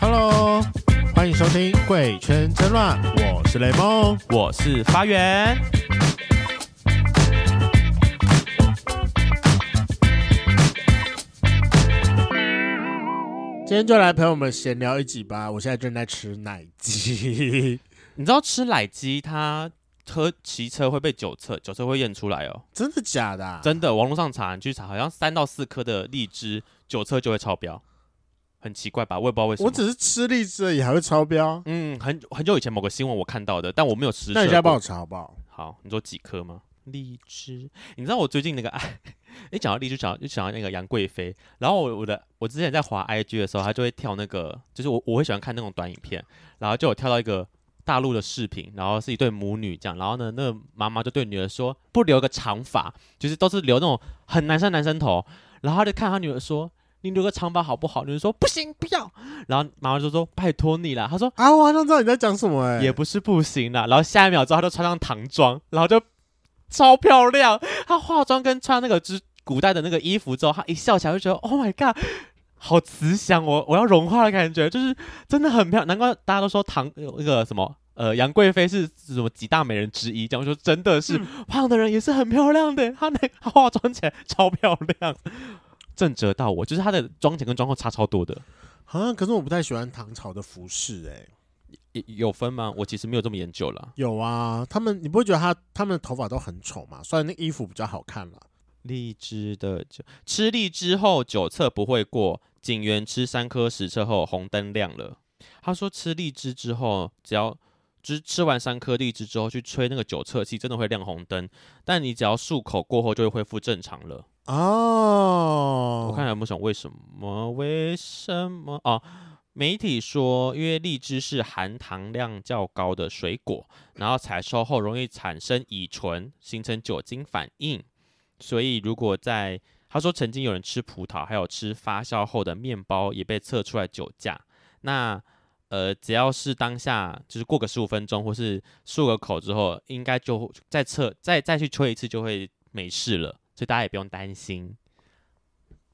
Hello，欢迎收听《贵圈真乱》，我是雷梦，我是发源。今天就来陪我们闲聊一集吧。我现在正在吃奶鸡，你知道吃奶鸡它喝骑车会被酒测，酒测会验出来哦。真的假的啊？真的，网络上查，你去查，好像三到四颗的荔枝酒测就会超标，很奇怪吧？我也不知道为什么。我只是吃荔枝而已，还会超标？嗯，很很久以前某个新闻我看到的，但我没有实测。那你现在帮我查好不好？好，你说几颗吗？荔枝，你知道我最近那个哎，一讲到荔枝，讲就想到那个杨贵妃。然后我我的我之前在滑 IG 的时候，他就会跳那个，就是我我会喜欢看那种短影片，然后就有跳到一个大陆的视频，然后是一对母女这样，然后呢，那个妈妈就对女儿说，不留个长发，就是都是留那种很男生男生头，然后她就看她女儿说，你留个长发好不好？女儿说不行，不要。然后妈妈就说拜托你了，她说啊，我好像知道你在讲什么哎、欸，也不是不行啦。然后下一秒之后，她就穿上唐装，然后就。超漂亮！她化妆跟穿那个之古代的那个衣服之后，她一笑起来就觉得，Oh my god，好慈祥，我我要融化的感觉，就是真的很漂亮。难怪大家都说唐那个什么呃杨贵妃是什么几大美人之一，这样说真的是、嗯、胖的人也是很漂亮的，她那她化妆起来超漂亮，震折到我，就是她的妆前跟妆后差超多的。好像、啊、可是我不太喜欢唐朝的服饰，哎。有分吗？我其实没有这么研究了。有啊，他们你不会觉得他他们的头发都很丑吗？虽然那衣服比较好看了。荔枝的酒，吃荔枝后酒测不会过，警员吃三颗实测后红灯亮了。他说吃荔枝之后，只要只吃完三颗荔枝之后去吹那个酒测器，真的会亮红灯。但你只要漱口过后，就会恢复正常了。哦，我看有没有想为什么？为什么哦？媒体说，因为荔枝是含糖量较高的水果，然后采收后容易产生乙醇，形成酒精反应。所以，如果在他说曾经有人吃葡萄，还有吃发酵后的面包也被测出来酒驾。那呃，只要是当下就是过个十五分钟，或是漱个口之后，应该就再测再再去吹一次就会没事了。所以大家也不用担心。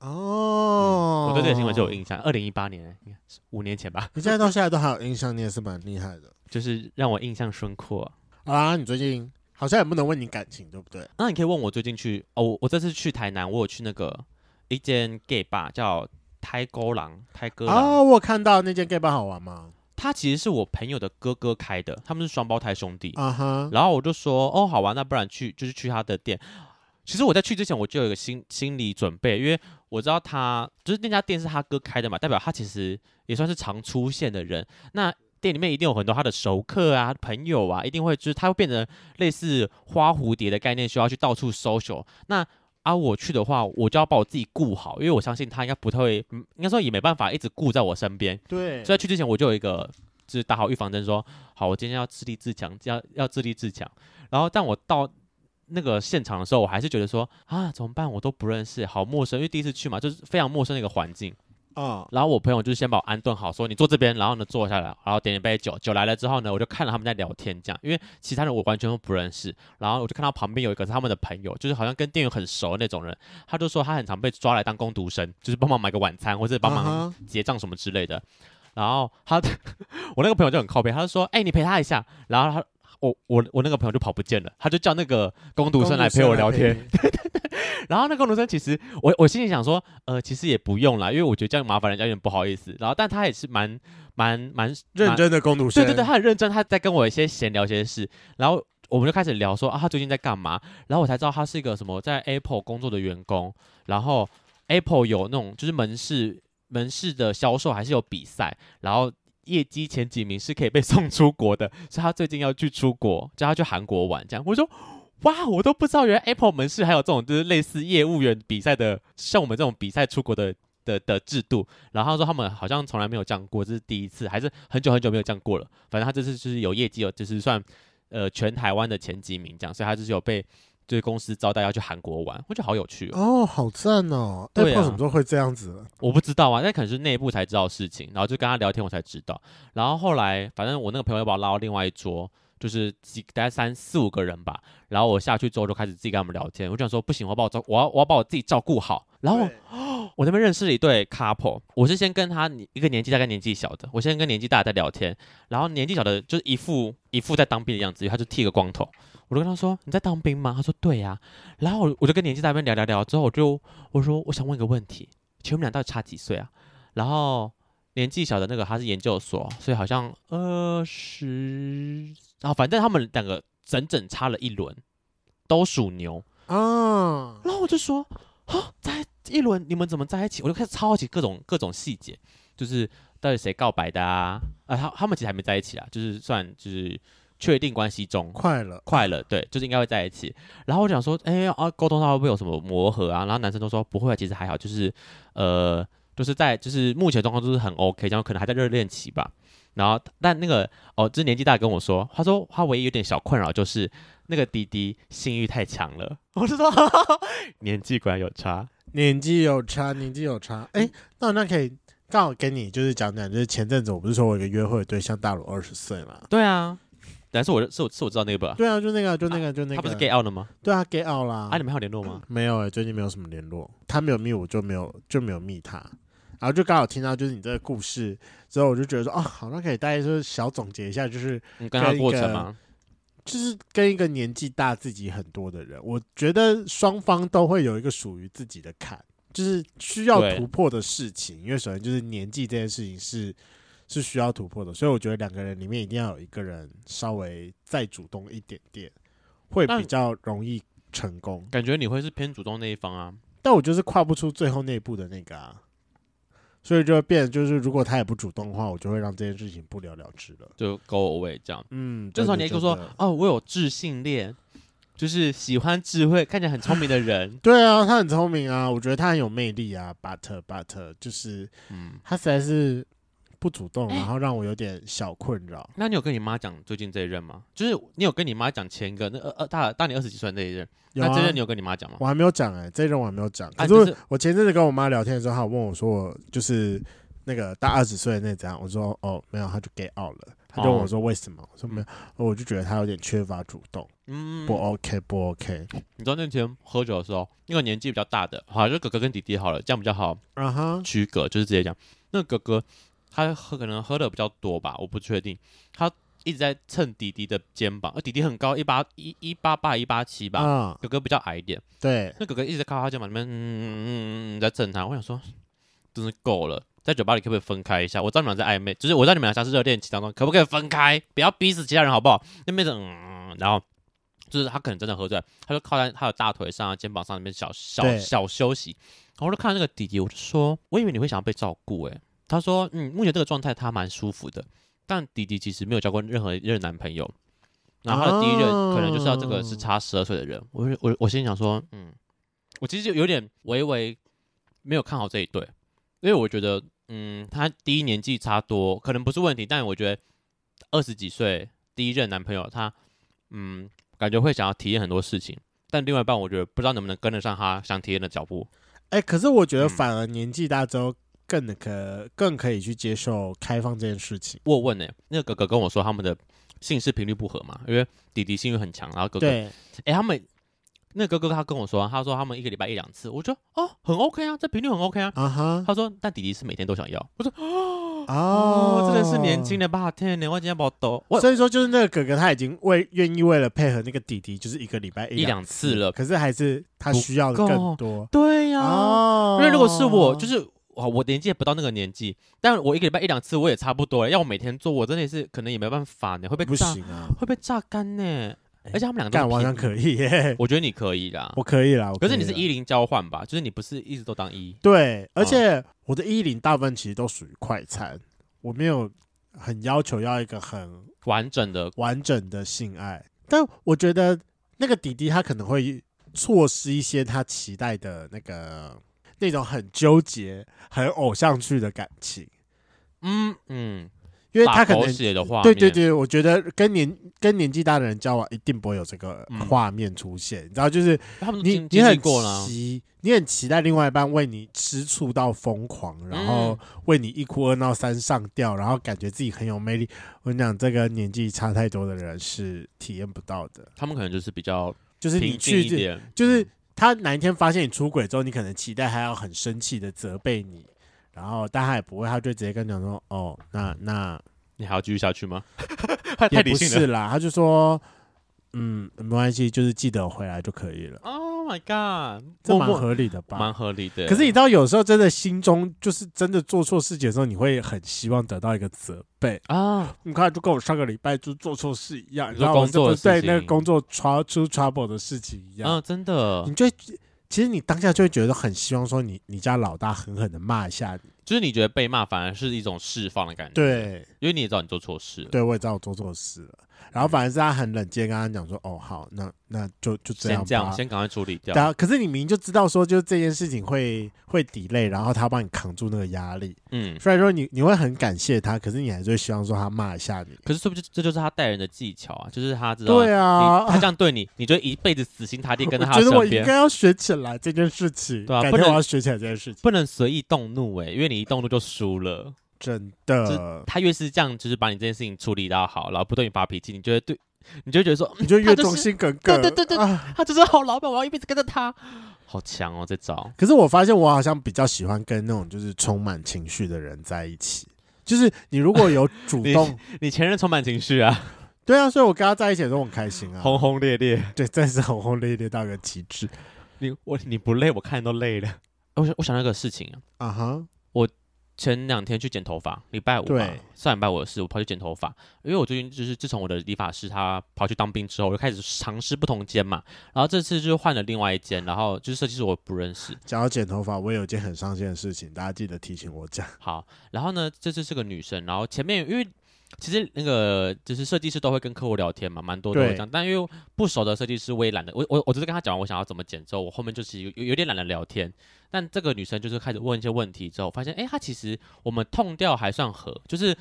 哦、嗯，我对这个新闻就有印象。二零一八年，五年前吧。你现在到现在都还有印象，你也是蛮厉害的，就是让我印象深刻。啊，你最近好像也不能问你感情，对不对？那你可以问我最近去哦，我这次去台南，我有去那个一间 gay bar 叫泰沟郎，泰哥郎。哦，我看到那间 gay bar 好玩吗？他其实是我朋友的哥哥开的，他们是双胞胎兄弟。啊哈。然后我就说，哦，好玩，那不然去就是去他的店。其实我在去之前我就有一个心心理准备，因为我知道他就是那家店是他哥开的嘛，代表他其实也算是常出现的人。那店里面一定有很多他的熟客啊、朋友啊，一定会就是他会变成类似花蝴蝶的概念，需要去到处 social。那啊，我去的话，我就要把我自己顾好，因为我相信他应该不太会，应该说也没办法一直顾在我身边。对，所以在去之前我就有一个就是打好预防针，说好，我今天要自立自强，要要自立自强。然后但我到。那个现场的时候，我还是觉得说啊，怎么办？我都不认识，好陌生，因为第一次去嘛，就是非常陌生的一个环境啊。然后我朋友就先把我安顿好，说你坐这边，然后呢坐下来，然后点一杯酒。酒来了之后呢，我就看了他们在聊天，这样，因为其他人我完全都不认识。然后我就看到旁边有一个是他们的朋友，就是好像跟店员很熟的那种人，他就说他很常被抓来当工读生，就是帮忙买个晚餐或者帮忙结账什么之类的。然后他，我那个朋友就很靠边，他就说，哎，你陪他一下。然后他。我我我那个朋友就跑不见了，他就叫那个工读生来陪我聊天。对对对。然后那个工读生其实我我心里想说，呃，其实也不用啦，因为我觉得这样麻烦人家有点不好意思。然后，但他也是蛮蛮蛮认真的工读生。对对对，他很认真，他在跟我一些闲聊一些事。然后我们就开始聊说啊，他最近在干嘛？然后我才知道他是一个什么在 Apple 工作的员工。然后 Apple 有那种就是门市门市的销售还是有比赛，然后。业绩前几名是可以被送出国的，所以他最近要去出国，叫他去韩国玩。这样，我说哇，我都不知道原来 Apple 门市还有这种就是类似业务员比赛的，像我们这种比赛出国的的的制度。然后他说他们好像从来没有这样过，这是第一次，还是很久很久没有这样过了。反正他这次就是有业绩，有就是算呃全台湾的前几名这样，所以他就是有被。对公司招待要去韩国玩，我觉得好有趣哦。哦，好赞哦！对啊，什么时候会这样子？我不知道啊，那可能是内部才知道事情。然后就跟他聊天，我才知道。然后后来，反正我那个朋友又把我拉到另外一桌，就是几大概三四五个人吧。然后我下去之后就开始自己跟他们聊天。我就想说不行，我要把我照我要我要把我自己照顾好。然后 我那边认识了一对 couple，我是先跟他一个年纪大概年纪小的，我先跟年纪大的在聊天，然后年纪小的就是一副一副在当兵的样子，他就剃个光头。我就跟他说：“你在当兵吗？”他说：“对呀、啊。”然后我我就跟年纪大那边聊聊聊，之后我就我说：“我想问一个问题，请问你们俩到底差几岁啊？”然后年纪小的那个他是研究所，所以好像二十，然后反正他们两个整整差了一轮，都属牛啊。然后我就说：“啊，在一轮你们怎么在一起？”我就开始超好奇各种各种细节，就是到底谁告白的啊？啊，他他们其实还没在一起啊，就是算就是。确定关系中，快了，快了，对，就是应该会在一起。然后我想说，哎、欸、啊，沟通上会不会有什么磨合啊？然后男生都说不会，其实还好，就是呃，就是在就是目前状况都是很 OK，然后可能还在热恋期吧。然后但那个哦，就是年纪大跟我说，他说他唯一有点小困扰就是那个弟弟性欲太强了。我就说 年纪果然有差，年纪有差，年纪有差。哎、欸，那那可以刚好跟你就是讲讲，就是前阵子我不是说我有一个约会的对象大我二十岁嘛？对啊。但是我是我是我知道那个吧？对啊，就那个，就那个，就那个。他不是 get out 了吗？对啊，get out 啦。啊，你们还有联络吗？没有哎、欸，最近没有什么联络。他没有密我，就没有就没有密他。然后就刚好听到就是你这个故事之后，我就觉得说，哦，好，那可以大家就是小总结一下，就是你跟他过程吗？就是跟一个年纪大自己很多的人，我觉得双方都会有一个属于自己的坎，就是需要突破的事情。因为首先就是年纪这件事情是。是需要突破的，所以我觉得两个人里面一定要有一个人稍微再主动一点点，会比较容易成功。感觉你会是偏主动那一方啊，但我就是跨不出最后那一步的那个啊，所以就会变，就是如果他也不主动的话，我就会让这件事情不了了之了，就 go away 这样。嗯，这时候你就说哦，我有智性恋，就是喜欢智慧、看起来很聪明的人。对啊，他很聪明啊，我觉得他很有魅力啊，but but 就是，嗯，他实在是。不主动，然后让我有点小困扰、欸。那你有跟你妈讲最近这一任吗？就是你有跟你妈讲前一个那二二大大你二十几岁那一任？有啊、那这任你有跟你妈讲吗？我还没有讲哎、欸，这一任我还没有讲。可是我，、啊就是、我前阵子跟我妈聊天的时候，她有问我说，我就是那个大二十岁的那怎样？我说哦没有，她就 get out 了。她就问我说为什么？我说没有，我就觉得她有点缺乏主动。嗯，不 OK 不 OK。你知道那天喝酒的时候，那个年纪比较大的，好，就哥哥跟弟弟好了，这样比较好。啊哈，区隔就是直接讲那个哥哥。他喝可能喝的比较多吧，我不确定。他一直在蹭弟弟的肩膀，而弟弟很高，一八一一八八一八七吧，嗯、哥哥比较矮一点。对，那哥哥一直在靠他肩膀里面，嗯嗯嗯嗯，在蹭他。我想说，真是够了，在酒吧里可不可以分开一下？我知道你们在暧昧，就是我知道你们俩像是热恋期当中，可不可以分开？不要逼死其他人好不好？那妹子嗯，然后就是他可能真的喝醉，他就靠在他的大腿上、肩膀上那边小小小休息。然后我就看到那个弟弟，我就说，我以为你会想要被照顾、欸，诶。他说：“嗯，目前这个状态他蛮舒服的，但迪迪其实没有交过任何一任男朋友，然后他的第一任可能就是要这个是差十二岁的人。哦、我我我心里想说，嗯，我其实就有点微微没有看好这一对，因为我觉得，嗯，他第一年纪差多可能不是问题，但我觉得二十几岁第一任男朋友他，嗯，感觉会想要体验很多事情，但另外一半我觉得不知道能不能跟得上他想体验的脚步。哎、欸，可是我觉得反而年纪大之后。”更可更可以去接受开放这件事情。我问呢、欸，那个哥哥跟我说他们的性事频率不合嘛，因为弟弟性欲很强，然后哥哥，哎、欸，他们那哥哥他跟我说，他说他们一个礼拜一两次，我说哦，很 OK 啊，这频率很 OK 啊。啊哈，他说但弟弟是每天都想要，我说哦，哦，真的是年轻的霸天，我今天把我抖。所以说就是那个哥哥他已经为愿意为了配合那个弟弟，就是一个礼拜一两次，次了，可是还是他需要的更多。对呀、啊哦，因为如果是我，就是。哇，我年纪也不到那个年纪，但我一个礼拜一两次我也差不多了。要我每天做，我真的是可能也没办法呢，会被不炸，啊、会被榨干呢、欸。而且他们两个干完全可以耶，我觉得你可以啦，我可以啦。可是你是一零交换吧？就是你不是一直都当一？对，而且我的一零大部分其实都属于快餐，我没有很要求要一个很完整的完整的性爱。但我觉得那个弟弟他可能会错失一些他期待的那个。那种很纠结、很偶像剧的感情，嗯嗯，因为他可能的话，对对对，我觉得跟年跟年纪大的人交往，一定不会有这个画面出现。嗯、你知道，就是你你很期，你很期待另外一半为你吃醋到疯狂，然后为你一哭二闹三上吊，然后感觉自己很有魅力。我跟你讲，这个年纪差太多的人是体验不到的。他们可能就是比较，就是你去，就是他哪一天发现你出轨之后，你可能期待他要很生气的责备你。然后，但他也不会，他就直接跟你讲说：“哦，那那你还要继续下去吗？”也不是啦，他就说：“嗯，没关系，就是记得回来就可以了。” Oh my god，这蛮合理的吧？蛮合理的。可是你知道，有时候真的心中就是真的做错事情的时候，你会很希望得到一个责备啊！你看，就跟我上个礼拜就做错事一样，你知道吗？就对那个工作出出 trouble 的事情一样。啊，真的，你就。其实你当下就会觉得很希望说你你家老大狠狠的骂一下你，就是你觉得被骂反而是一种释放的感觉。对，因为你也知道你做错事了。对，我也知道我做错事了。然后反而是他很冷静，跟他讲说：“哦，好，那那就就这样吧，先这样，先赶快处理掉。”然后，可是你明明就知道说，就是这件事情会会 delay，然后他帮你扛住那个压力。嗯，虽然说你你会很感谢他，可是你还是会希望说他骂一下你。可是，是不是这就是他待人的技巧啊？就是他知道，对啊，他这样对你，你就一辈子死心塌地跟在他身边。我觉得我应该要学起来这件事情，对啊，不能我要学起来这件事情，不能随意动怒哎、欸，因为你一动怒就输了。真的，他越是这样，就是把你这件事情处理到好，然后不对你发脾气，你觉得对？你就会觉得说，你就越忠心耿耿。对对对对，啊、他就是好老板，我要一辈子跟着他，好强哦，这招。可是我发现，我好像比较喜欢跟那种就是充满情绪的人在一起。就是你如果有主 动，你，你前任充满情绪啊？对啊，所以我跟他在一起的时候很开心啊，轰轰烈烈。对，真是轰轰烈烈到个极致。你我你不累，我看都累了。我想我想那个事情啊，啊哈、uh，huh、我。前两天去剪头发，礼拜五吧，上礼拜五的事，我跑去剪头发，因为我最近就是自从我的理发师他跑去当兵之后，我就开始尝试不同间嘛，然后这次就换了另外一间，然后就是设计师我不认识。讲到剪头发，我也有件很伤心的事情，大家记得提醒我讲。好，然后呢，这次是个女生，然后前面因为。其实那个就是设计师都会跟客户聊天嘛，蛮多都会这样。但因为不熟的设计师，我也懒得，我我我只是跟他讲完我想要怎么剪之后，我后面就是有有点懒得聊天。但这个女生就是开始问一些问题之后，发现哎，她其实我们 tone 调还算合，就是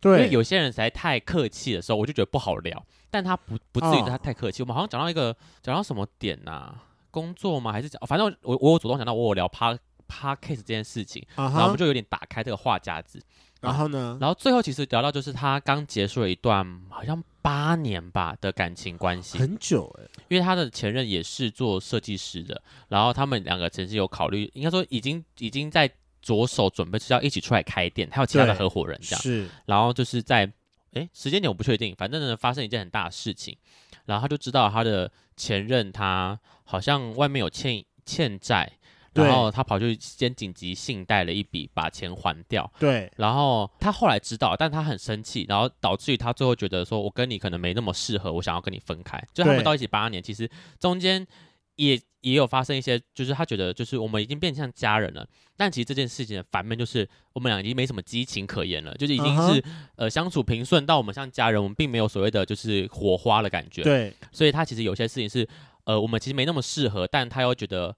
对，因为有些人实在太客气的时候，我就觉得不好聊。但她不不至于她太客气，哦、我们好像讲到一个讲到什么点呐、啊？工作吗？还是讲反正我我有主动讲到我有聊 Par Podcast 这件事情，然后我们就有点打开这个话匣子。然后呢？然后最后其实聊到就是他刚结束了一段好像八年吧的感情关系，很久哎、欸。因为他的前任也是做设计师的，然后他们两个曾经有考虑，应该说已经已经在着手准备是要一起出来开店，还有其他的合伙人这样。是。然后就是在哎时间点我不确定，反正呢发生一件很大的事情，然后他就知道他的前任他好像外面有欠欠债。然后他跑去先紧急信贷了一笔，把钱还掉。对。然后他后来知道，但他很生气，然后导致于他最后觉得说，我跟你可能没那么适合，我想要跟你分开。就他们到一起八年，其实中间也也有发生一些，就是他觉得就是我们已经变成像家人了。但其实这件事情的反面就是我们俩已经没什么激情可言了，就是已经是、uh huh. 呃相处平顺到我们像家人，我们并没有所谓的就是火花的感觉。对。所以他其实有些事情是呃我们其实没那么适合，但他又觉得。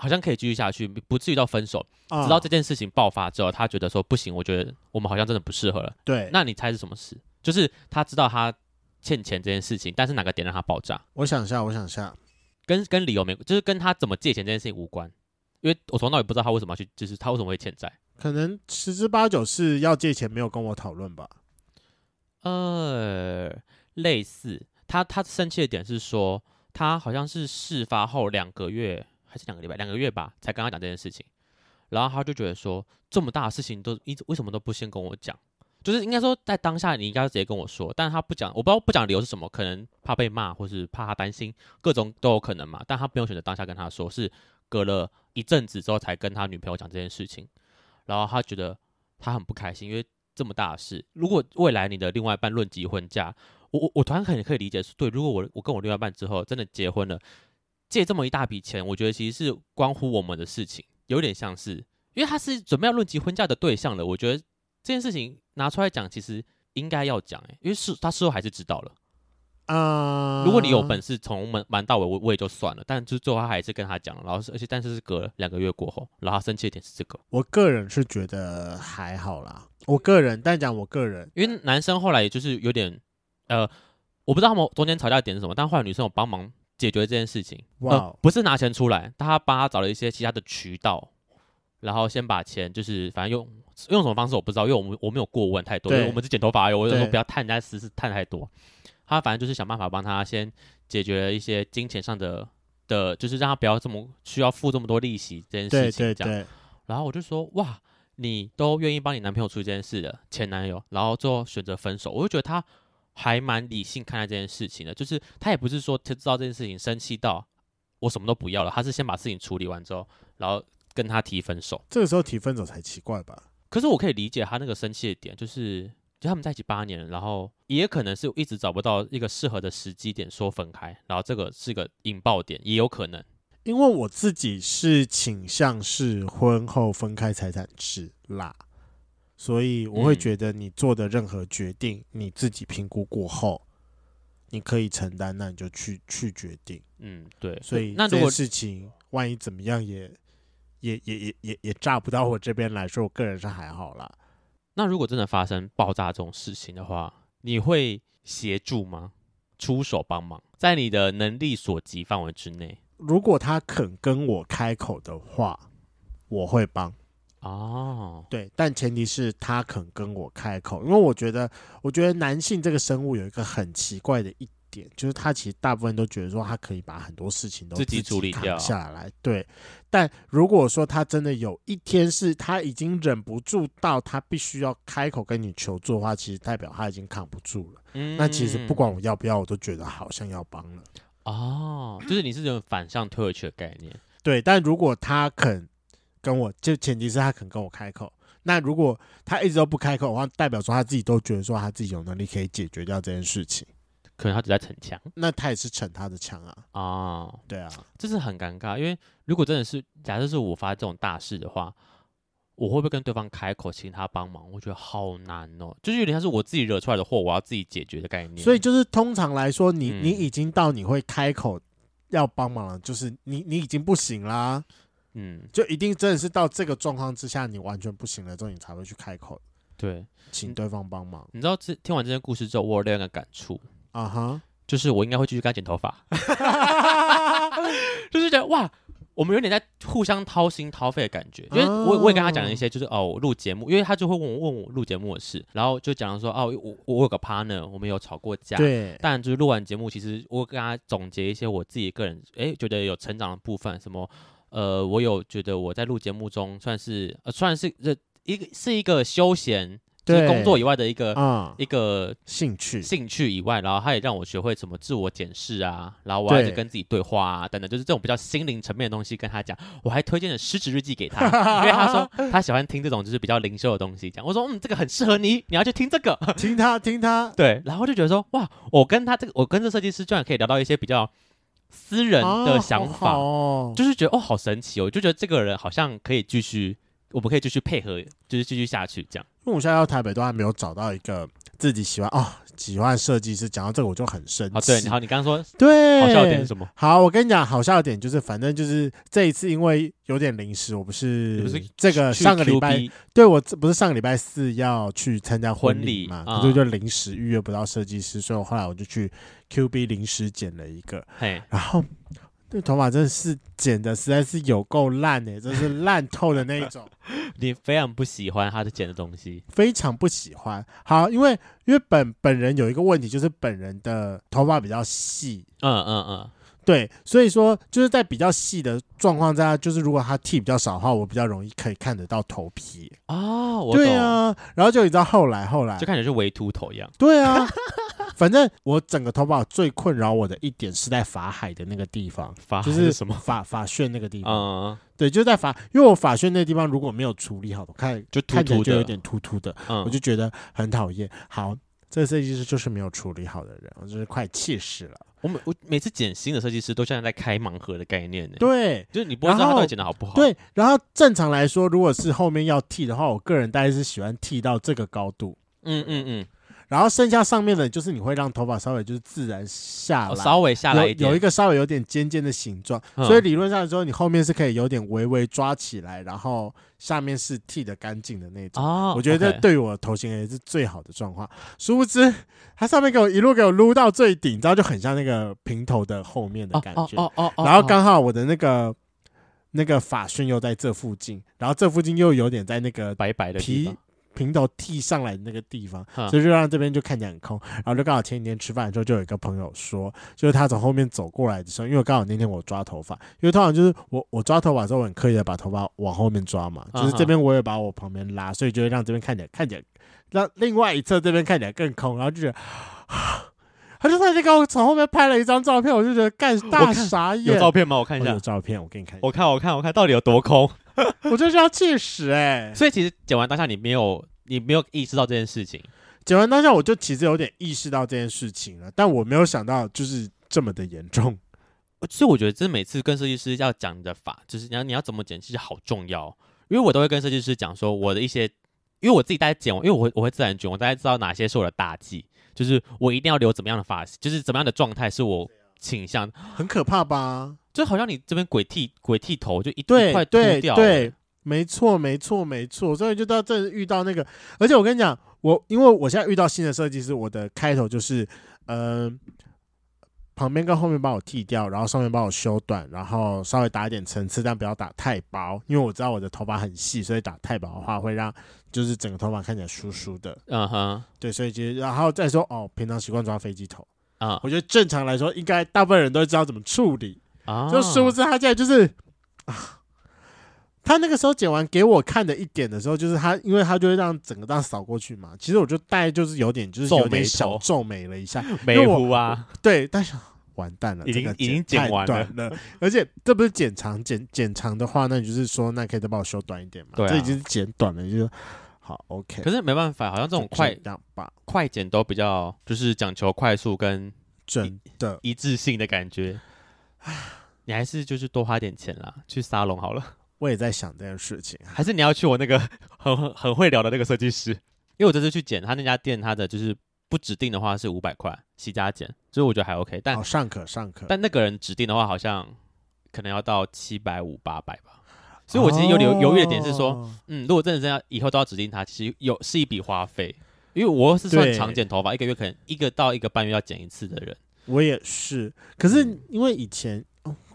好像可以继续下去，不至于到分手。直到这件事情爆发之后，他觉得说不行，我觉得我们好像真的不适合了。对，那你猜是什么事？就是他知道他欠钱这件事情，但是哪个点让他爆炸？我想一下，我想一下，跟跟理由没，就是跟他怎么借钱这件事情无关。因为我从那也不知道他为什么要去，就是他为什么会欠债。可能十之八九是要借钱，没有跟我讨论吧。呃，类似他他生气的点是说，他好像是事发后两个月。还是两个礼拜，两个月吧，才跟他讲这件事情，然后他就觉得说，这么大的事情都一直为什么都不先跟我讲？就是应该说在当下你应该直接跟我说，但是他不讲，我不知道不讲理由是什么，可能怕被骂，或是怕他担心，各种都有可能嘛。但他不用选择当下跟他说，是隔了一阵子之后才跟他女朋友讲这件事情，然后他觉得他很不开心，因为这么大的事，如果未来你的另外一半论及婚嫁，我我我突然可以可以理解，是对，如果我我跟我另外一半之后真的结婚了。借这么一大笔钱，我觉得其实是关乎我们的事情，有点像是，因为他是准备要论及婚嫁的对象了。我觉得这件事情拿出来讲，其实应该要讲，哎，因为是他事后还是知道了。啊，如果你有本事从门瞒到尾，我我也就算了。但就最后他还是跟他讲了，然后而且但是是隔了两个月过后，然后他生气的点是这个。我个人是觉得还好啦。我个人，但讲我个人，因为男生后来也就是有点，呃，我不知道他们中间吵架的点是什么，但后来女生有帮忙解决这件事情。哇、呃，不是拿钱出来，他帮他找了一些其他的渠道，然后先把钱就是反正用用什么方式我不知道，因为我们我没有过问太多，因为我们是剪头发，我就说不要探人家私事探太多。他反正就是想办法帮他先解决一些金钱上的的，就是让他不要这么需要付这么多利息这件事情。这样，然后我就说哇。你都愿意帮你男朋友出这件事的前男友，然后最后选择分手，我就觉得他还蛮理性看待这件事情的，就是他也不是说他知道这件事情生气到我什么都不要了，他是先把事情处理完之后，然后跟他提分手。这个时候提分手才奇怪吧？可是我可以理解他那个生气的点，就是就他们在一起八年，然后也可能是一直找不到一个适合的时机点说分开，然后这个是个引爆点，也有可能。因为我自己是倾向是婚后分开财产制啦，所以我会觉得你做的任何决定，嗯、你自己评估过后，你可以承担，那你就去去决定。嗯，对。所以那这件事情万一怎么样也，也也也也也也炸不到我这边来说，我个人是还好啦。那如果真的发生爆炸这种事情的话，你会协助吗？出手帮忙，在你的能力所及范围之内。如果他肯跟我开口的话，我会帮。哦，对，但前提是他肯跟我开口，因为我觉得，我觉得男性这个生物有一个很奇怪的一点，就是他其实大部分都觉得说他可以把很多事情都自己处理掉下来。对，但如果说他真的有一天是他已经忍不住到他必须要开口跟你求助的话，其实代表他已经扛不住了。嗯，那其实不管我要不要，我都觉得好像要帮了。哦，就是你是这种反向推回去的概念，对。但如果他肯跟我，就前提是他肯跟我开口。那如果他一直都不开口的话，代表说他自己都觉得说他自己有能力可以解决掉这件事情。可能他只在逞强，那他也是逞他的强啊。哦，对啊，这是很尴尬。因为如果真的是假设是我发这种大事的话。我会不会跟对方开口请他帮忙？我觉得好难哦，就是有点像是我自己惹出来的祸，我要自己解决的概念。所以就是通常来说，你你已经到你会开口要帮忙了，嗯、就是你你已经不行啦，嗯，就一定真的是到这个状况之下，你完全不行了之后，你才会去开口，对，请对方帮忙。你知道这听完这些故事之后，我有两个感触。啊哈，uh 就是我应该会继续跟他剪头发，就是觉得哇。我们有点在互相掏心掏肺的感觉，因为我我也跟他讲了一些，就是哦，录节目，因为他就会问我问我录节目的事，然后就讲说哦，我我有个 partner，我们有吵过架，对，但就是录完节目，其实我跟他总结一些我自己个人哎觉得有成长的部分，什么呃，我有觉得我在录节目中算是呃算是这一个是一个休闲。就是工作以外的一个、嗯、一个兴趣兴趣以外，然后他也让我学会怎么自我检视啊，然后我还是跟自己对话啊，等等，就是这种比较心灵层面的东西跟他讲。我还推荐了《失职日记》给他，因为他说 他喜欢听这种就是比较灵修的东西。讲我说嗯，这个很适合你，你要去听这个，听他听他。对，然后就觉得说哇，我跟他这个，我跟这设计师居然可以聊到一些比较私人的想法，就是觉得哦，好神奇哦，就觉得这个人好像可以继续，我们可以继续配合，就是继续下去这样。因为我现在到台北都还没有找到一个自己喜欢哦，喜欢设计师。讲到这个我就很生气。啊，对，好，你刚刚说对，好笑的点是什么？好，我跟你讲，好笑的点就是，反正就是这一次因为有点临时，我不是不是这个上个礼拜，对我这不是上个礼拜四要去参加婚礼嘛，可是就临时预约不到设计师，所以我后来我就去 Q B 临时剪了一个，嘿，然后。这头发真的是剪的实在是有够烂哎，真是烂透的那一种。你非常不喜欢他的剪的东西，非常不喜欢。好，因为因为本本人有一个问题，就是本人的头发比较细。嗯嗯嗯，对，所以说就是在比较细的状况下，就是如果他剃比较少的话，我比较容易可以看得到头皮。哦，我对啊，然后就你知道后来后来就看起来是微秃头一样。对啊。反正我整个头发最困扰我的一点是在法海的那个地方，法就是什么法法旋那个地方，嗯、对，就在法，因为我法旋那个地方如果没有处理好，我看就看起来就有点秃秃的，嗯、我就觉得很讨厌。好，这个设计师就是没有处理好的人，我就是快气死了。我每我每次剪新的设计师都像在开盲盒的概念呢，对，就是你不知道他到底剪的好不好。对，然后正常来说，如果是后面要剃的话，我个人大概是喜欢剃到这个高度。嗯嗯嗯。然后剩下上面的，就是你会让头发稍微就是自然下来，哦、稍微下来一点有，有一个稍微有点尖尖的形状，嗯、所以理论上说，你后面是可以有点微微抓起来，然后下面是剃的干净的那种。哦，我觉得这对于我的头型也是最好的状况。殊不知，它上面给我一路给我撸到最顶，你知道就很像那个平头的后面的感觉。哦哦，哦，哦，然后刚好我的那个那个发旋又在这附近，然后这附近又有点在那个白白的皮。平头剃上来的那个地方，所以就让这边就看起来很空。然后就刚好前几天吃饭的时候，就有一个朋友说，就是他从后面走过来的时候，因为刚好那天我抓头发，因为通常就是我我抓头发的时候，我很刻意的把头发往后面抓嘛，就是这边我也把我旁边拉，所以就会让这边看起来看起来让另外一侧这边看起来更空。然后就觉得，他就他就给我从后面拍了一张照片，我就觉得干大傻眼。有照片吗？我看一下。有照片，我给你看。我看我看我看到底有多空。我就是要气死哎！所以其实剪完当下你没有，你没有意识到这件事情。剪完当下我就其实有点意识到这件事情了，但我没有想到就是这么的严重。所以我觉得，这每次跟设计师要讲的法，就是你要你要怎么剪，其实好重要。因为我都会跟设计师讲说我的一些，因为我自己大概剪完，因为我会我会自然卷，我大概知道哪些是我的大忌，就是我一定要留怎么样的发型，就是怎么样的状态是我倾向。很可怕吧？就好像你这边鬼剃鬼剃头，就一对块秃掉。对，对，没错，没错，没错。所以就到这遇到那个，而且我跟你讲，我因为我现在遇到新的设计师，我的开头就是，嗯、呃，旁边跟后面帮我剃掉，然后上面帮我修短，然后稍微打一点层次，但不要打太薄，因为我知道我的头发很细，所以打太薄的话会让就是整个头发看起来疏疏的。嗯哼，对，所以其实然后再说哦，平常习惯抓飞机头啊，我觉得正常来说，应该大部分人都知道怎么处理。就殊不知他现在就是啊，他那个时候剪完给我看的一点的时候，就是他，因为他就会让整个这样扫过去嘛。其实我就大概就是有点，就是有点小皱眉了一下，眉胡啊，对，但是完蛋了，已经已经剪完了，而且这不是剪长，剪剪长的话，那你就是说，那可以再帮我修短一点嘛？对，这已经是剪短了，就是好 OK。可是没办法，好像这种快快剪都比较就是讲求快速跟准的一致性的感觉。你还是就是多花点钱啦，去沙龙好了。我也在想这件事情，还是你要去我那个 很很很会聊的那个设计师？因为我这次去剪他那家店，他的就是不指定的话是五百块，洗加剪，所以我觉得还 OK 但。但、哦、尚可尚可，但那个人指定的话，好像可能要到七百五八百吧。所以我其实有点犹豫的点是说，哦、嗯，如果真的这样，以后都要指定他，其实有是一笔花费，因为我是算常剪头发，一个月可能一个到一个半月要剪一次的人。我也是，可是因为以前。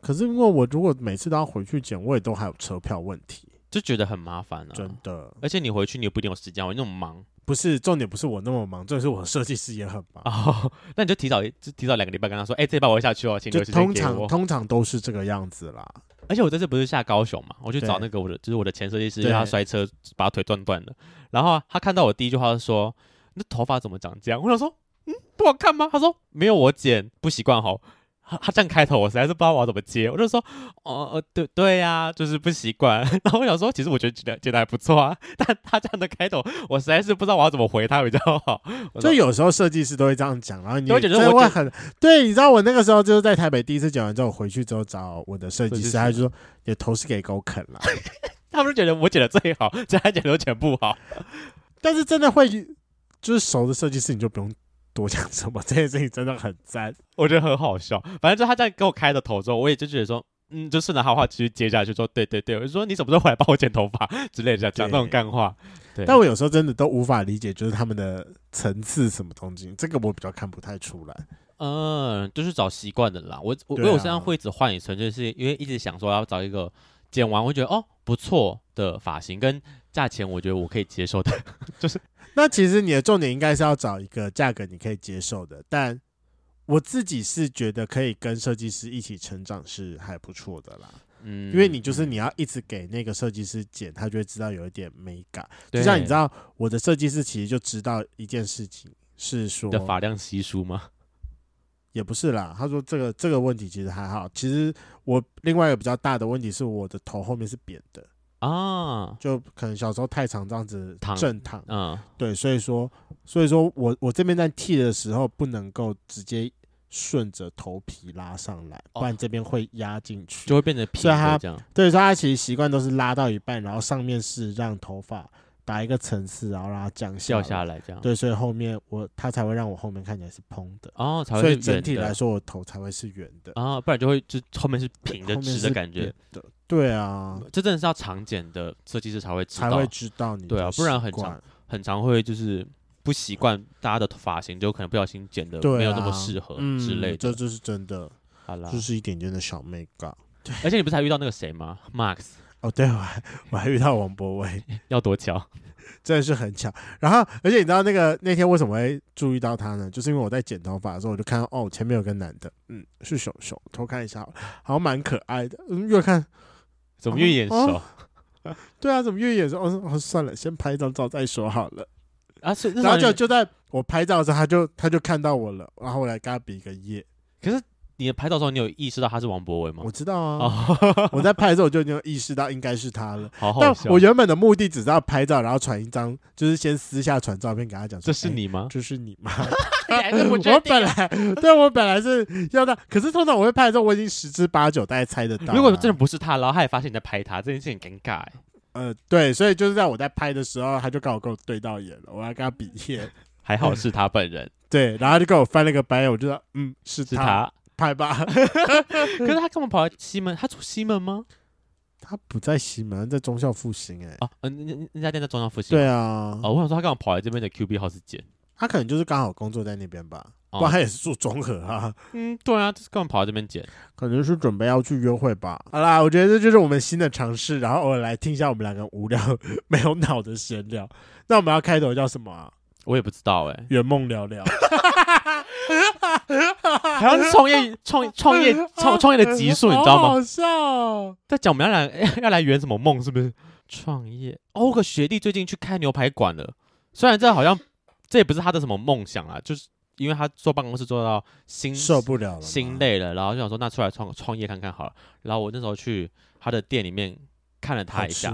可是因为我如果每次都要回去检，我也都还有车票问题，就觉得很麻烦啊。真的，而且你回去你也不一定有时间，我那么忙。不是重点，不是我那么忙，重点是我的设计师也很忙。哦，那你就提早就提早两个礼拜跟他说，哎、欸，这一把我要下去哦，请留时间。通常通常都是这个样子啦。而且我这次不是下高雄嘛，我去找那个我的就是我的前设计师，他摔车把他腿断断了。然后他看到我第一句话就说：“你的头发怎么长这样？”我想说：“嗯，不好看吗？”他说：“没有我剪不习惯齁。”他他这样开头，我实在是不知道我要怎么接。我就说，哦呃，对对呀、啊，就是不习惯。然后我想说，其实我觉得剪的剪的还不错啊。但他这样的开头，我实在是不知道我要怎么回他比较好。就有时候设计师都会这样讲，然后你会觉得我很对。你知道我那个时候就是在台北第一次剪完之后回去之后找我的设计师，他就说你的头是给狗啃了。他们觉得我剪的最好，其他剪都剪不好。但是真的会就是熟的设计师，你就不用。多讲什么？这件事情真的很赞，我觉得很好笑。反正就他在给我开的头之后，我也就觉得说，嗯，就顺着他话继续接下去说，对对对，我就说你什么时候回来帮我剪头发之类的，讲这种干话。对，但我有时候真的都无法理解，就是他们的层次什么东西，这个我比较看不太出来。嗯，就是找习惯的啦。我我因为我身上会一直换一层，就是因为一直想说要找一个剪完我觉得哦不错的发型跟价钱，我觉得我可以接受的，就是。那其实你的重点应该是要找一个价格你可以接受的，但我自己是觉得可以跟设计师一起成长是还不错的啦。嗯，因为你就是你要一直给那个设计师剪，他就会知道有一点美感。就像你知道，我的设计师其实就知道一件事情是说的发量稀疏吗？也不是啦，他说这个这个问题其实还好。其实我另外一个比较大的问题是我的头后面是扁的。啊，就可能小时候太长这样子正躺，嗯，对，所以说，所以说我我这边在剃的时候不能够直接顺着头皮拉上来，不然这边会压进去，就会变成平。所以他，对，所以他其实习惯都是拉到一半，然后上面是让头发打一个层次，然后让它降下掉下来这样。对，所以后面我它才会让我后面看起来是蓬的哦，才会所以整体来说我头才会是圆的啊，不然就会就后面是平的直的感觉的。对啊，这真的是要常剪的设计师才会知道，才会知道你对啊，不然很常很常会就是不习惯大家的发型，就可能不小心剪的没有那么适合之类的。这就是真的，好啦，就是一点点的小美感。而且你不是还遇到那个谁吗？Max。哦，对，我还我还遇到王博威，要多巧，真的是很巧。然后，而且你知道那个那天为什么会注意到他呢？就是因为我在剪头发的时候，我就看到哦，前面有个男的，嗯，是熊熊，偷看一下，好像蛮可爱的。嗯，越看怎么越眼熟？哦哦、对啊，怎么越眼熟？哦，哦，算了，先拍一张照再说好了。啊，是，然后就就在我拍照的时候，他就他就看到我了，然后我来跟他比一个耶。可是。你拍照的时候，你有意识到他是王博文吗？我知道啊，我在拍的时候我就已经有意识到应该是他了。好好但我原本的目的只是要拍照，然后传一张，就是先私下传照片给他讲。这是你吗？这、欸就是你吗？我本来对我本来是要的，可是通常我会拍的时候，我已经十之八九大概猜得到。如果真的不是他，然后他也发现你在拍他，这件事很尴尬。呃，对，所以就是在我在拍的时候，他就刚好跟我对到眼了，我要跟他比耶。还好是他本人。对，然后他就跟我翻了个白眼，我就说嗯，是他。是他拍吧，可是他干嘛跑来西门？他住西门吗？他不在西门，在中校复兴哎。哦，嗯，那那家店在中校复兴。对啊。哦，我想说他干嘛跑来这边的 QB House 剪？他可能就是刚好工作在那边吧，不然他也是住中和啊。嗯，对啊，干嘛跑来这边剪？可能是准备要去约会吧。好啦，我觉得这就是我们新的尝试，然后偶尔来听一下我们两个无聊 没有脑的闲聊。那我们要开头叫什么啊？我也不知道哎。圆梦聊聊。好像是创业创创业创创业的集数，你知道吗？好笑哦，在讲我们要来要来圆什么梦，是不是？创业哦，我个学弟最近去开牛排馆了。虽然这好像这也不是他的什么梦想啊，就是因为他坐办公室坐到心受不了了，心累了，然后就想说那出来创创业看看好了。然后我那时候去他的店里面。看了他一下，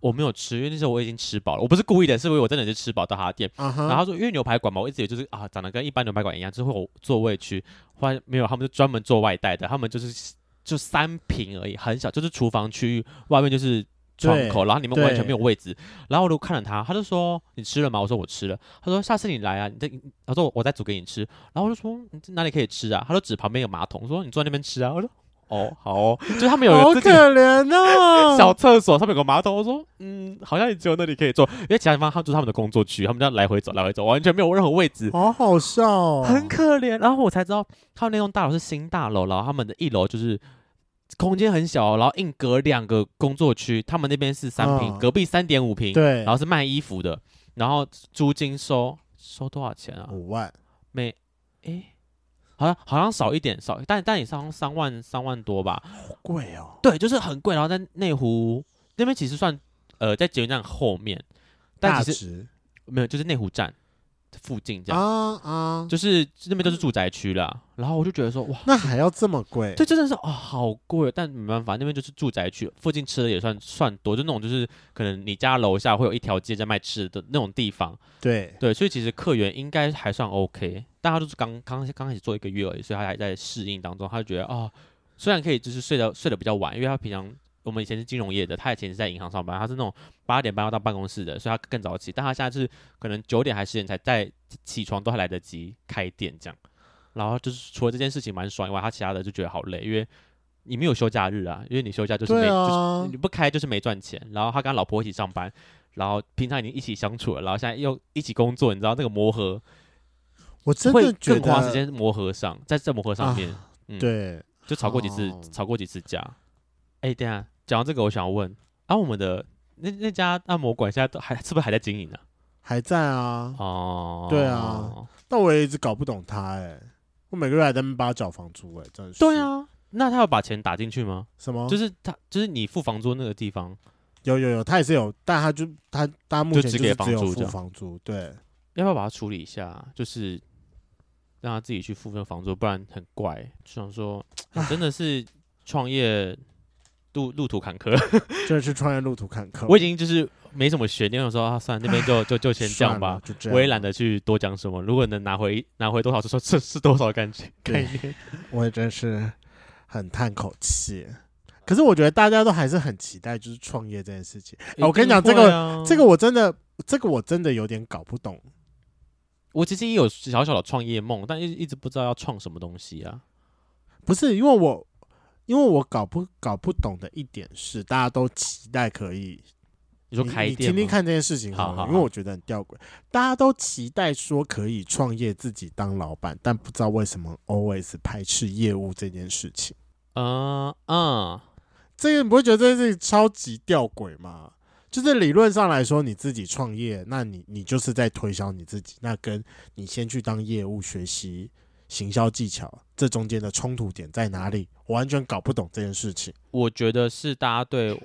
我没有吃，因为那时候我已经吃饱了。我不是故意的，是因为我真的是吃饱到他的店。Uh huh. 然后他说，因为牛排馆嘛，我一直以为就是啊，长得跟一般牛排馆一样，就是会有座位区。后来没有，他们就专门做外带的，他们就是就三平而已，很小，就是厨房区域，外面就是窗口，然后里面完全没有位置。然后我就看了他，他就说：“你吃了吗？”我说：“我吃了。”他说：“下次你来啊，你再……”他说：“我再煮给你吃。”然后我就说：“你哪里可以吃啊？”他说：“指旁边有马桶。”说：“你坐在那边吃啊。”我说。哦，好哦，就他们有个自己好可怜哦，小厕所，上面有个马桶。我说，嗯，好像也只有那里可以坐，因为其他地方他们就是他们的工作区，他们这样来回走，来回走，完全没有任何位置，好好笑哦，很可怜。然后我才知道，他们那栋大楼是新大楼，然后他们的一楼就是空间很小，然后硬隔两个工作区，他们那边是三平，嗯、隔壁三点五平，对，然后是卖衣服的，然后租金收收多少钱啊？五万，每，诶。好像好像少一点少，但但也上三万三万多吧，好贵哦。对，就是很贵。然后在内湖那边其实算呃在捷运站后面，但其实没有，就是内湖站附近这样啊啊，就是那边都是住宅区啦。然后我就觉得说哇，那还要这么贵？这真的是哦好贵，但没办法，那边就是住宅区，附近吃的也算算多，就那种就是可能你家楼下会有一条街在卖吃的那种地方。对对，所以其实客源应该还算 OK。但他都是刚刚刚开始做一个月而已，所以他还在适应当中。他就觉得啊、哦，虽然可以就是睡得睡得比较晚，因为他平常我们以前是金融业的，他以前是在银行上班，他是那种八点半要到办公室的，所以他更早起。但他现在是可能九点还十点才在起床，都还来得及开店这样。然后就是除了这件事情蛮爽以外，他其他的就觉得好累，因为你没有休假日啊，因为你休假就是没，啊、就是你不开就是没赚钱。然后他跟他老婆一起上班，然后平常已经一起相处了，然后现在又一起工作，你知道那个磨合。我真的觉得更花时间磨合上，在这磨合上面，啊嗯、对，就吵过几次，哦、吵过几次架。哎、欸，等下讲到这个，我想要问，啊，我们的那那家按摩馆现在都还是不是还在经营呢？还在啊。哦，对啊，但我也一直搞不懂他、欸，哎，我每个月还在那边帮他缴房租、欸，哎，真的是。对啊，那他要把钱打进去吗？什么？就是他，就是你付房租那个地方，有有有，他也是有，但他就他他目前就只给房租，房租，对。要不要把它处理一下？就是。让他自己去付份房租，不然很怪。就想说，真的是创业路路途坎坷，真的是创业路途坎坷。我已经就是没什么悬念，我说啊，算了，那边就 就就先这样吧。就这样，我也懒得去多讲什么。如果能拿回拿回多少，就说这是多少感觉概念。我也真是很叹口气。可是我觉得大家都还是很期待，就是创业这件事情。啊、我跟你讲，这个这个我真的，这个我真的有点搞不懂。我其实也有小小的创业梦，但一一直不知道要创什么东西啊。不是因为我，因为我搞不搞不懂的一点是，大家都期待可以。你说开店，你听听看这件事情好，好，好，好，因为我觉得很吊诡。大家都期待说可以创业，自己当老板，但不知道为什么 always 排斥业务这件事情。嗯嗯，这个你不会觉得这件事情超级吊诡吗？就是理论上来说，你自己创业，那你你就是在推销你自己，那跟你先去当业务学习行销技巧，这中间的冲突点在哪里？我完全搞不懂这件事情。我觉得是大家对。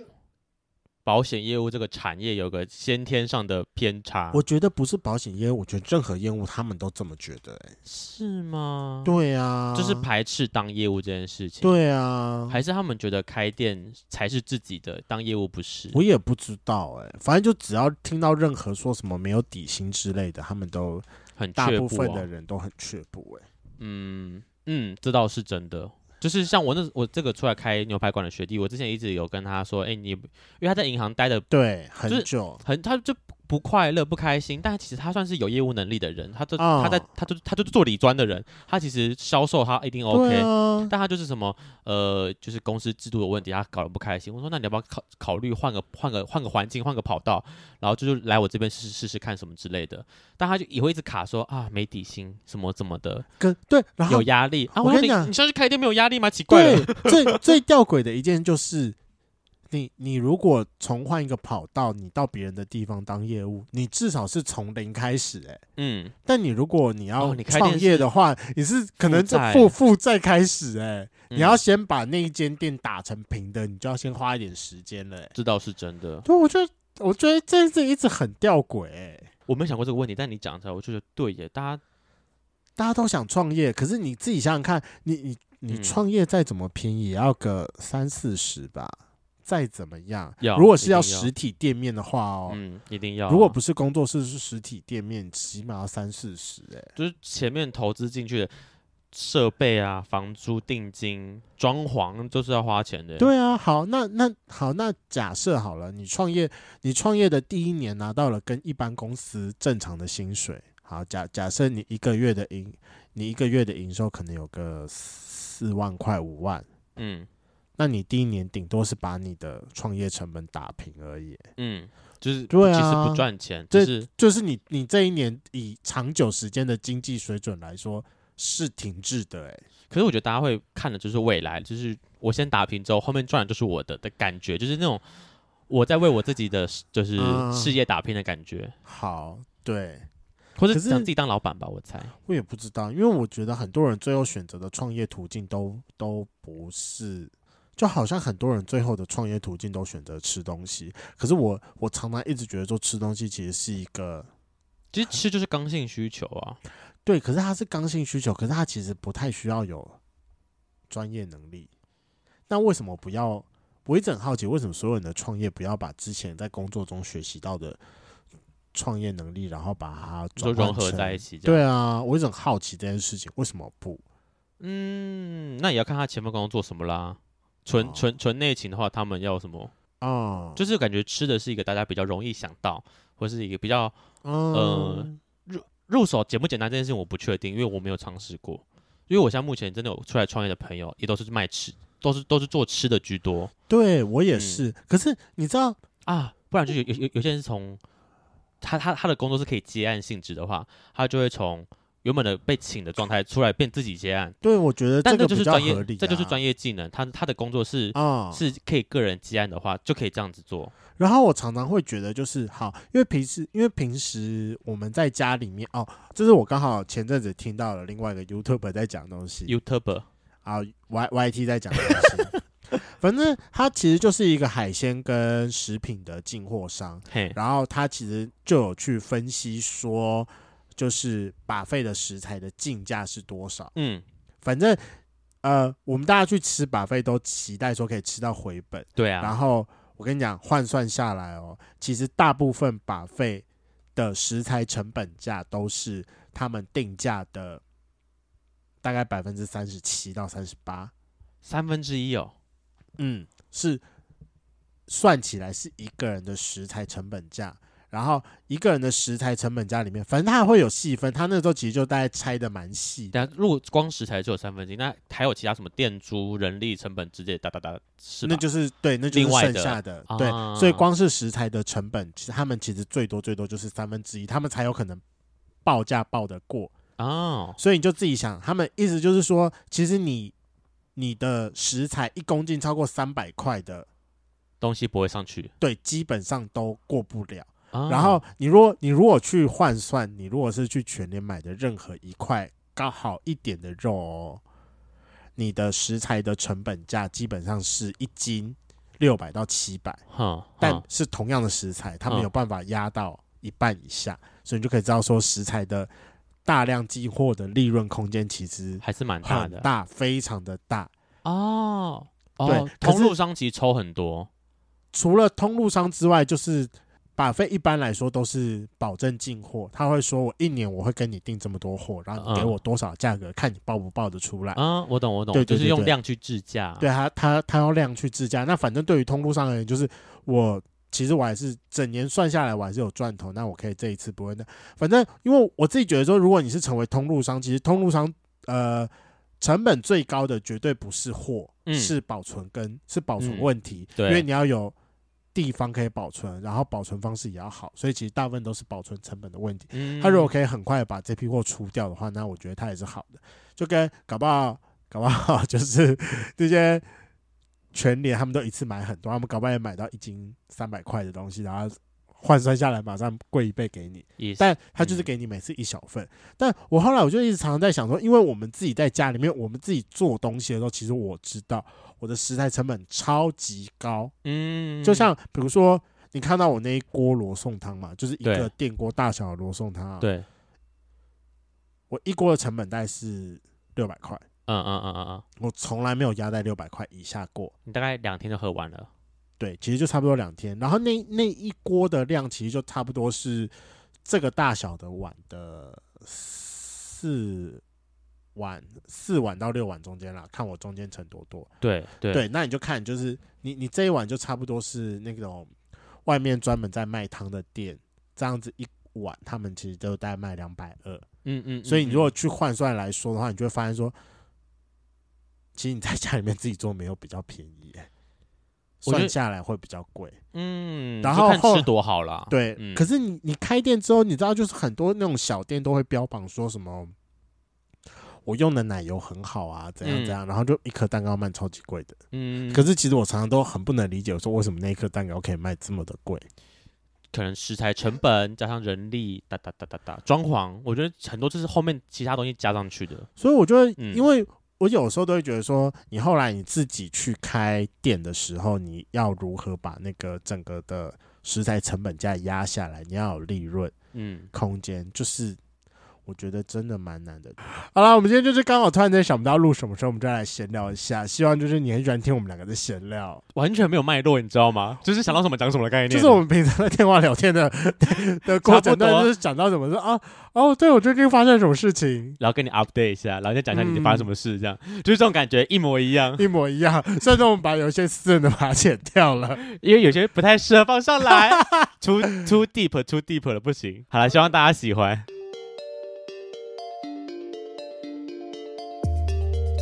保险业务这个产业有个先天上的偏差，我觉得不是保险业务，我觉得任何业务他们都这么觉得、欸，是吗？对啊，就是排斥当业务这件事情，对啊，还是他们觉得开店才是自己的，当业务不是？我也不知道、欸，哎，反正就只要听到任何说什么没有底薪之类的，他们都很大部分的人都很却步、欸，哎，嗯嗯，这倒是真的。就是像我那我这个出来开牛排馆的学弟，我之前一直有跟他说，哎、欸，你因为他在银行待的对很久，很他就。不快乐、不开心，但其实他算是有业务能力的人。他就、哦、他在他就他就是做理专的人。他其实销售他一定 OK，、啊、但他就是什么呃，就是公司制度有问题，他搞得不开心。我说那你要不要考考虑换个换个换个环境、换个跑道，然后就是来我这边试试试试看什么之类的。但他就也会一直卡说啊，没底薪什么怎么的，跟对，然后有压力啊。我跟你讲，你上去开店没有压力吗？奇怪了，最最吊诡的一件就是。你你如果重换一个跑道，你到别人的地方当业务，你至少是从零开始哎、欸，嗯。但你如果你要创业的话，哦、你，你是可能就负负债开始哎、欸，你要先把那一间店打成平的，你就要先花一点时间了、欸。这倒是真的。对，我觉得我觉得这件事一直很吊诡哎。我没想过这个问题，但你讲出来，我就觉得对耶。大家大家都想创业，可是你自己想想看，你你你创业再怎么便宜，也要个三四十吧。再怎么样，如果是要实体店面的话哦，嗯，一定要。如果不是工作室，是实体店面，起码要三四十哎。就是前面投资进去的设备啊、房租、定金、装潢都是要花钱的。对啊，好，那那好，那假设好了，你创业，你创业的第一年拿到了跟一般公司正常的薪水。好，假假设你一个月的营，你一个月的营收可能有个四万块、五万，嗯。那你第一年顶多是把你的创业成本打平而已，嗯，就是对啊，其实不赚钱，这是就是你你这一年以长久时间的经济水准来说是停滞的，哎，可是我觉得大家会看的就是未来，就是我先打平之后，后面赚的就是我的的感觉，就是那种我在为我自己的就是事业打拼的感觉。嗯、好，对，或者想自己当老板吧，我猜，我也不知道，因为我觉得很多人最后选择的创业途径都都不是。就好像很多人最后的创业途径都选择吃东西，可是我我常常一直觉得说吃东西其实是一个，其实吃就是刚性需求啊。对，可是它是刚性需求，可是它其实不太需要有专业能力。那为什么不要？我一直很好奇，为什么所有人的创业不要把之前在工作中学习到的创业能力，然后把它就融合在一起？对啊，我一直很好奇这件事情，为什么不？嗯，那也要看他前面工作做什么啦。纯纯纯内勤的话，他们要什么？哦，就是感觉吃的是一个大家比较容易想到，或是一个比较、嗯、呃入入手简不简单这件事情我不确定，因为我没有尝试过。因为我现在目前真的有出来创业的朋友，也都是卖吃，都是都是做吃的居多。对我也是、嗯，可是你知道啊，不然就有有有有些人是从他他他的工作是可以接案性质的话，他就会从。原本的被请的状态出来变自己接案，对，我觉得但这就是专业，这就是专业技能。他他的工作是啊、嗯，是可以个人接案的话，就可以这样子做。然后我常常会觉得，就是好，因为平时因为平时我们在家里面哦，这是我刚好前阵子听到了另外一个 YouTuber 在讲东西，YouTuber 啊，Y Y T 在讲东西，反正他其实就是一个海鲜跟食品的进货商，嘿，然后他其实就有去分析说。就是 buffet 的食材的进价是多少？嗯，反正呃，我们大家去吃 buffet 都期待说可以吃到回本。对啊。然后我跟你讲，换算下来哦，其实大部分 buffet 的食材成本价都是他们定价的大概百分之三十七到三十八，三分之一哦。嗯。是算起来是一个人的食材成本价。然后一个人的食材成本价里面，反正它还会有细分。它那时候其实就大概拆的蛮细。但如果光食材就有三分之一，那还有其他什么店租、人力成本直接，哒哒哒，是那就是对，那就是剩下的，的对。啊、所以光是食材的成本，其实他们其实最多最多就是三分之一，他们才有可能报价报得过哦。所以你就自己想，他们意思就是说，其实你你的食材一公斤超过三百块的东西不会上去，对，基本上都过不了。然后你如果你如果去换算，你如果是去全年买的任何一块刚好一点的肉哦，你的食材的成本价基本上是一斤六百到七百，但是同样的食材，它没有办法压到一半以下，所以你就可以知道说食材的大量进货的利润空间其实还是蛮大的，大非常的大哦。对，通路商其实抽很多，除了通路商之外，就是。Buffet 一般来说都是保证进货，他会说我一年我会跟你订这么多货，然后你给我多少价格，嗯、看你报不报得出来。嗯，我懂我懂，对，对，对，对，就是用量去制价。对他他他要量去制价，那反正对于通路上而言，就是我其实我还是整年算下来我还是有赚头，那我可以这一次不会那，反正因为我自己觉得说，如果你是成为通路商，其实通路商呃成本最高的绝对不是货，嗯、是保存跟是保存问题，嗯、对，因为你要有。地方可以保存，然后保存方式也要好，所以其实大部分都是保存成本的问题。嗯，他如果可以很快把这批货出掉的话，那我觉得他也是好的。就跟搞不好，搞不好 就是这些全年他们都一次买很多，他们搞不好也买到一斤三百块的东西，然后。换算下来马上贵一倍给你，但他就是给你每次一小份。嗯、但我后来我就一直常常在想说，因为我们自己在家里面，我们自己做东西的时候，其实我知道我的食材成本超级高。嗯，就像比如说你看到我那一锅罗宋汤嘛，就是一个电锅大小的罗宋汤。对，我一锅的成本大概是六百块。嗯嗯嗯嗯嗯，我从来没有压在六百块以下过。你大概两天就喝完了。对，其实就差不多两天，然后那那一锅的量其实就差不多是这个大小的碗的四碗，四碗到六碗中间啦，看我中间盛多多。对对对，那你就看，就是你你这一碗就差不多是那种外面专门在卖汤的店这样子一碗，他们其实都大概卖两百二。嗯嗯，所以你如果去换算来说的话，你就会发现说，其实你在家里面自己做没有比较便宜欸。算下来会比较贵，嗯，然后吃多好啦，对，嗯、可是你你开店之后，你知道就是很多那种小店都会标榜说什么，我用的奶油很好啊，怎样怎样，嗯、然后就一颗蛋糕卖超级贵的，嗯，可是其实我常常都很不能理解，我说为什么那一颗蛋糕可以卖这么的贵？可能食材成本加上人力哒哒哒哒哒，装潢，我觉得很多就是后面其他东西加上去的，所以我觉得因为。嗯我有时候都会觉得说，你后来你自己去开店的时候，你要如何把那个整个的食材成本价压下来？你要有利润，嗯，空间就是。我觉得真的蛮难的。好了，我们今天就是刚好突然间想不到录什么时候，我们就来闲聊一下。希望就是你很喜欢听我们两个的闲聊，完全没有脉络，你知道吗？就是想到什么讲什么的概念。就是我们平常在电话聊天的 的过程中，就是讲到什么说啊哦，对我最近发生什么事情，然后跟你 update 一下，然后再讲一下你发生什么事，这样、嗯、就是这种感觉一模一样，一模一样。虽然说我们把有些私人的把它剪掉了，因为有些不太适合放上来，too too deep too deep 了不行。好了，希望大家喜欢。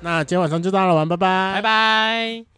那今天晚上就到了，玩，拜拜，拜拜。